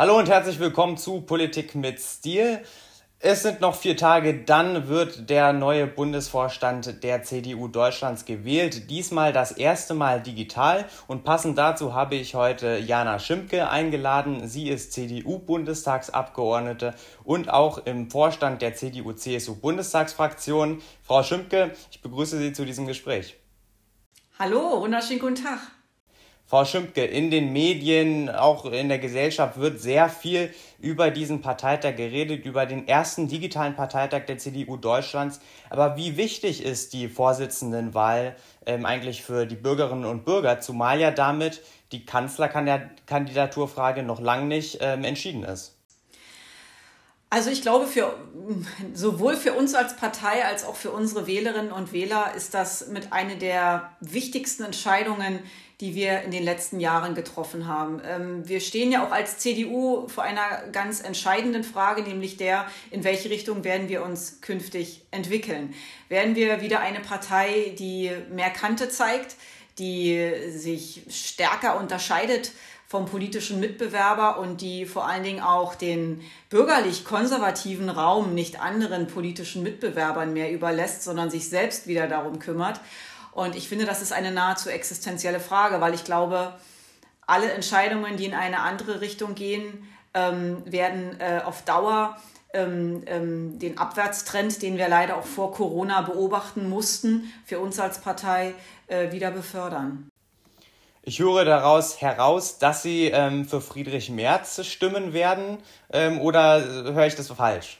Hallo und herzlich willkommen zu Politik mit Stil. Es sind noch vier Tage, dann wird der neue Bundesvorstand der CDU Deutschlands gewählt. Diesmal das erste Mal digital. Und passend dazu habe ich heute Jana Schimpke eingeladen. Sie ist CDU-Bundestagsabgeordnete und auch im Vorstand der CDU-CSU-Bundestagsfraktion. Frau Schimpke, ich begrüße Sie zu diesem Gespräch. Hallo, wunderschönen guten Tag. Frau Schimpke, in den Medien, auch in der Gesellschaft wird sehr viel über diesen Parteitag geredet, über den ersten digitalen Parteitag der CDU Deutschlands. Aber wie wichtig ist die Vorsitzendenwahl ähm, eigentlich für die Bürgerinnen und Bürger, zumal ja damit die Kanzlerkandidaturfrage noch lang nicht ähm, entschieden ist? Also ich glaube, für, sowohl für uns als Partei als auch für unsere Wählerinnen und Wähler ist das mit einer der wichtigsten Entscheidungen, die wir in den letzten Jahren getroffen haben. Ähm, wir stehen ja auch als CDU vor einer ganz entscheidenden Frage, nämlich der, in welche Richtung werden wir uns künftig entwickeln. Werden wir wieder eine Partei, die mehr Kante zeigt, die sich stärker unterscheidet vom politischen Mitbewerber und die vor allen Dingen auch den bürgerlich-konservativen Raum nicht anderen politischen Mitbewerbern mehr überlässt, sondern sich selbst wieder darum kümmert. Und ich finde, das ist eine nahezu existenzielle Frage, weil ich glaube, alle Entscheidungen, die in eine andere Richtung gehen, ähm, werden äh, auf Dauer ähm, ähm, den Abwärtstrend, den wir leider auch vor Corona beobachten mussten, für uns als Partei äh, wieder befördern. Ich höre daraus heraus, dass Sie ähm, für Friedrich Merz stimmen werden, ähm, oder höre ich das falsch?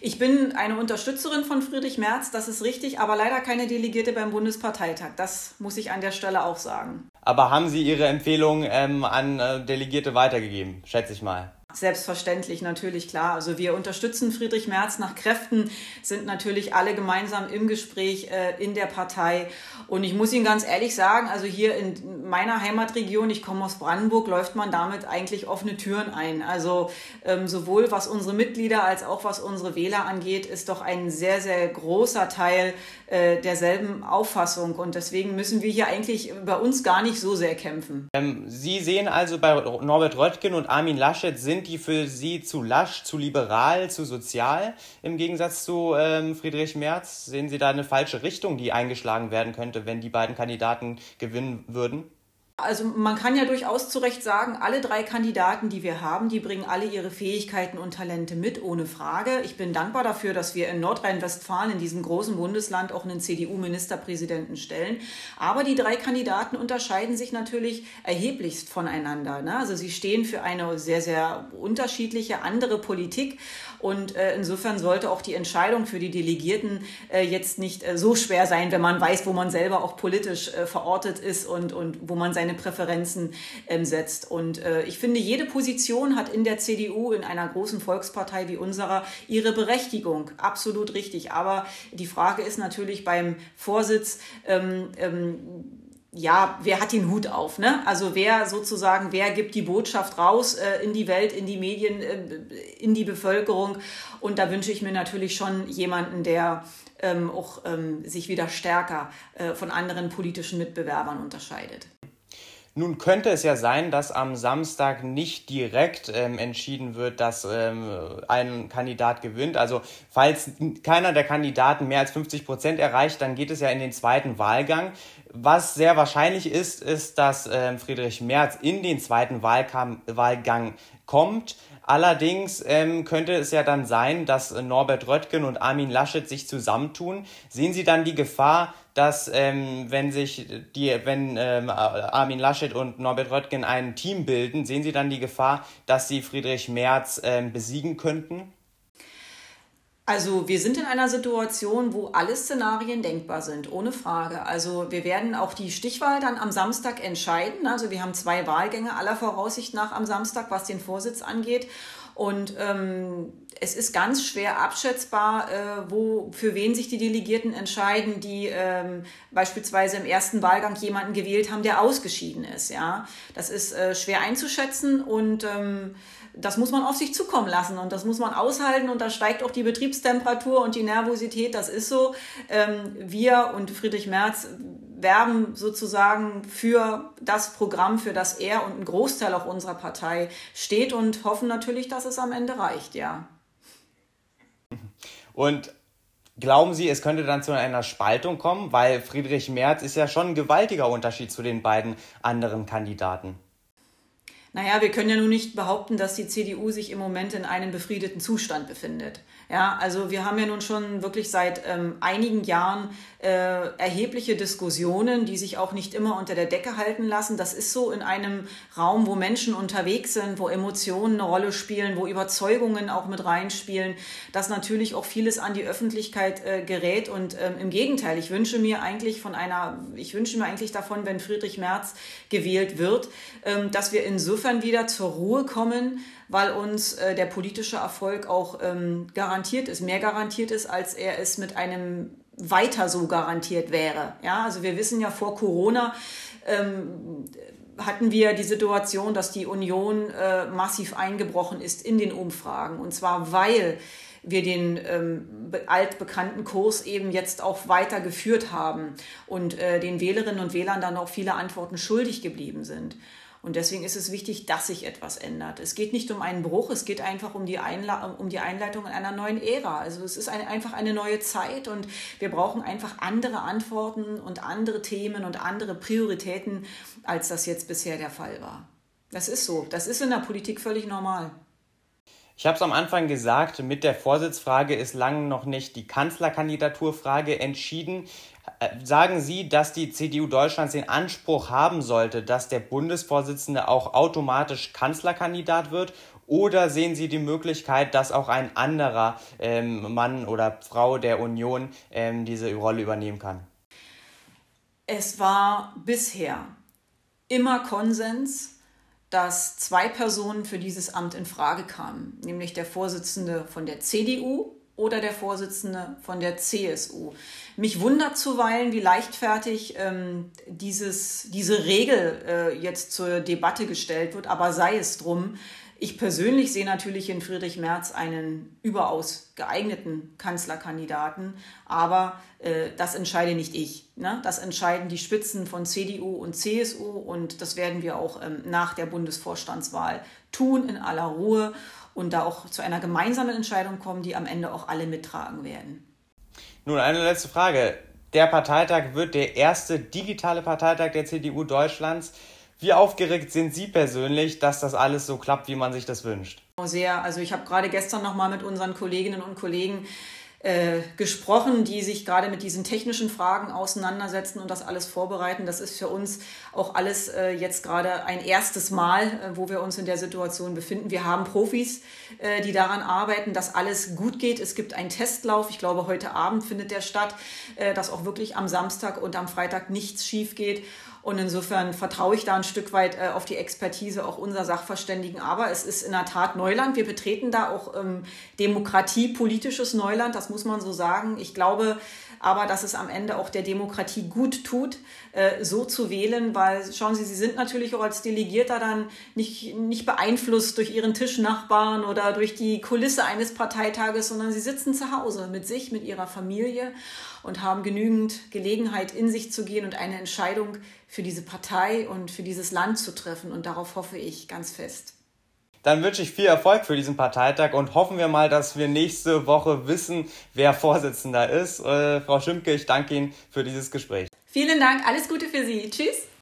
Ich bin eine Unterstützerin von Friedrich Merz, das ist richtig, aber leider keine Delegierte beim Bundesparteitag. Das muss ich an der Stelle auch sagen. Aber haben Sie Ihre Empfehlung ähm, an äh, Delegierte weitergegeben, schätze ich mal? Selbstverständlich, natürlich, klar. Also wir unterstützen Friedrich Merz nach Kräften, sind natürlich alle gemeinsam im Gespräch äh, in der Partei. Und ich muss Ihnen ganz ehrlich sagen, also hier in meiner Heimatregion, ich komme aus Brandenburg, läuft man damit eigentlich offene Türen ein. Also ähm, sowohl was unsere Mitglieder als auch was unsere Wähler angeht, ist doch ein sehr, sehr großer Teil äh, derselben Auffassung. Und deswegen müssen wir hier eigentlich bei uns gar nicht so sehr kämpfen. Ähm, Sie sehen also bei Norbert Röttgen und Armin Laschet sind sind die für Sie zu lasch, zu liberal, zu sozial im Gegensatz zu ähm, Friedrich Merz? Sehen Sie da eine falsche Richtung, die eingeschlagen werden könnte, wenn die beiden Kandidaten gewinnen würden? Also man kann ja durchaus zu Recht sagen, alle drei Kandidaten, die wir haben, die bringen alle ihre Fähigkeiten und Talente mit, ohne Frage. Ich bin dankbar dafür, dass wir in Nordrhein-Westfalen, in diesem großen Bundesland, auch einen CDU-Ministerpräsidenten stellen. Aber die drei Kandidaten unterscheiden sich natürlich erheblichst voneinander. Ne? Also sie stehen für eine sehr, sehr unterschiedliche andere Politik. Und äh, insofern sollte auch die Entscheidung für die Delegierten äh, jetzt nicht äh, so schwer sein, wenn man weiß, wo man selber auch politisch äh, verortet ist und, und wo man seine Präferenzen ähm, setzt. Und äh, ich finde, jede Position hat in der CDU, in einer großen Volkspartei wie unserer, ihre Berechtigung. Absolut richtig. Aber die Frage ist natürlich beim Vorsitz, ähm, ähm, ja, wer hat den Hut auf? Ne? Also wer sozusagen, wer gibt die Botschaft raus äh, in die Welt, in die Medien, äh, in die Bevölkerung? Und da wünsche ich mir natürlich schon jemanden, der ähm, auch ähm, sich wieder stärker äh, von anderen politischen Mitbewerbern unterscheidet. Nun könnte es ja sein, dass am Samstag nicht direkt ähm, entschieden wird, dass ähm, ein Kandidat gewinnt. Also falls keiner der Kandidaten mehr als 50 Prozent erreicht, dann geht es ja in den zweiten Wahlgang. Was sehr wahrscheinlich ist, ist, dass ähm, Friedrich Merz in den zweiten Wahlkam Wahlgang kommt. Allerdings ähm, könnte es ja dann sein, dass Norbert Röttgen und Armin Laschet sich zusammentun. Sehen Sie dann die Gefahr, dass ähm, wenn sich die, wenn ähm, Armin Laschet und Norbert Röttgen ein Team bilden, sehen Sie dann die Gefahr, dass sie Friedrich Merz ähm, besiegen könnten? Also wir sind in einer Situation, wo alle Szenarien denkbar sind, ohne Frage. Also wir werden auch die Stichwahl dann am Samstag entscheiden. Also wir haben zwei Wahlgänge aller Voraussicht nach am Samstag, was den Vorsitz angeht. Und ähm, es ist ganz schwer abschätzbar, äh, wo, für wen sich die Delegierten entscheiden, die ähm, beispielsweise im ersten Wahlgang jemanden gewählt haben, der ausgeschieden ist. Ja, das ist äh, schwer einzuschätzen und ähm, das muss man auf sich zukommen lassen und das muss man aushalten und da steigt auch die Betriebstemperatur und die Nervosität. Das ist so. Ähm, wir und Friedrich Merz werben sozusagen für das Programm, für das er und ein Großteil auch unserer Partei steht und hoffen natürlich, dass es am Ende reicht, ja. Und Glauben Sie, es könnte dann zu einer Spaltung kommen? Weil Friedrich Merz ist ja schon ein gewaltiger Unterschied zu den beiden anderen Kandidaten. Naja, wir können ja nun nicht behaupten, dass die CDU sich im Moment in einem befriedeten Zustand befindet. Ja, also wir haben ja nun schon wirklich seit ähm, einigen Jahren äh, erhebliche Diskussionen, die sich auch nicht immer unter der Decke halten lassen. Das ist so in einem Raum, wo Menschen unterwegs sind, wo Emotionen eine Rolle spielen, wo Überzeugungen auch mit reinspielen, dass natürlich auch vieles an die Öffentlichkeit äh, gerät. Und ähm, im Gegenteil, ich wünsche mir eigentlich von einer, ich wünsche mir eigentlich davon, wenn Friedrich Merz gewählt wird, ähm, dass wir insofern wieder zur Ruhe kommen, weil uns äh, der politische Erfolg auch ähm, garantiert ist, mehr garantiert ist, als er es mit einem weiter so garantiert wäre. Ja, also wir wissen ja vor Corona, ähm, hatten wir die Situation, dass die Union äh, massiv eingebrochen ist in den Umfragen. Und zwar, weil wir den ähm, altbekannten Kurs eben jetzt auch weitergeführt haben und äh, den Wählerinnen und Wählern dann auch viele Antworten schuldig geblieben sind. Und deswegen ist es wichtig, dass sich etwas ändert. Es geht nicht um einen Bruch, es geht einfach um die, Einla um die Einleitung einer neuen Ära. Also es ist ein, einfach eine neue Zeit und wir brauchen einfach andere Antworten und andere Themen und andere Prioritäten, als das jetzt bisher der Fall war. Das ist so. Das ist in der Politik völlig normal. Ich habe es am Anfang gesagt, mit der Vorsitzfrage ist lange noch nicht die Kanzlerkandidaturfrage entschieden. Äh, sagen Sie, dass die CDU Deutschlands den Anspruch haben sollte, dass der Bundesvorsitzende auch automatisch Kanzlerkandidat wird? Oder sehen Sie die Möglichkeit, dass auch ein anderer ähm, Mann oder Frau der Union ähm, diese Rolle übernehmen kann? Es war bisher immer Konsens, dass zwei Personen für dieses Amt in Frage kamen, nämlich der Vorsitzende von der CDU oder der Vorsitzende von der CSU. Mich wundert zuweilen, wie leichtfertig ähm, dieses, diese Regel äh, jetzt zur Debatte gestellt wird, aber sei es drum. Ich persönlich sehe natürlich in Friedrich Merz einen überaus geeigneten Kanzlerkandidaten, aber äh, das entscheide nicht ich. Ne? Das entscheiden die Spitzen von CDU und CSU und das werden wir auch ähm, nach der Bundesvorstandswahl tun in aller Ruhe und da auch zu einer gemeinsamen Entscheidung kommen, die am Ende auch alle mittragen werden. Nun eine letzte Frage. Der Parteitag wird der erste digitale Parteitag der CDU Deutschlands. Wie aufgeregt sind Sie persönlich, dass das alles so klappt, wie man sich das wünscht? Sehr. Also ich habe gerade gestern noch mal mit unseren Kolleginnen und Kollegen äh, gesprochen, die sich gerade mit diesen technischen Fragen auseinandersetzen und das alles vorbereiten. Das ist für uns auch alles äh, jetzt gerade ein erstes Mal, äh, wo wir uns in der Situation befinden. Wir haben Profis, äh, die daran arbeiten, dass alles gut geht. Es gibt einen Testlauf. Ich glaube, heute Abend findet der statt, äh, dass auch wirklich am Samstag und am Freitag nichts schief geht. Und insofern vertraue ich da ein Stück weit äh, auf die Expertise auch unserer Sachverständigen. Aber es ist in der Tat Neuland. Wir betreten da auch ähm, Demokratie, Neuland, das muss man so sagen. Ich glaube, aber dass es am Ende auch der Demokratie gut tut, äh, so zu wählen, weil schauen Sie, Sie sind natürlich auch als Delegierter dann nicht, nicht beeinflusst durch Ihren Tischnachbarn oder durch die Kulisse eines Parteitages, sondern Sie sitzen zu Hause mit sich, mit Ihrer Familie und haben genügend Gelegenheit, in sich zu gehen und eine Entscheidung für diese Partei und für dieses Land zu treffen. Und darauf hoffe ich ganz fest. Dann wünsche ich viel Erfolg für diesen Parteitag und hoffen wir mal, dass wir nächste Woche wissen, wer Vorsitzender ist. Äh, Frau Schimpke, ich danke Ihnen für dieses Gespräch. Vielen Dank, alles Gute für Sie. Tschüss.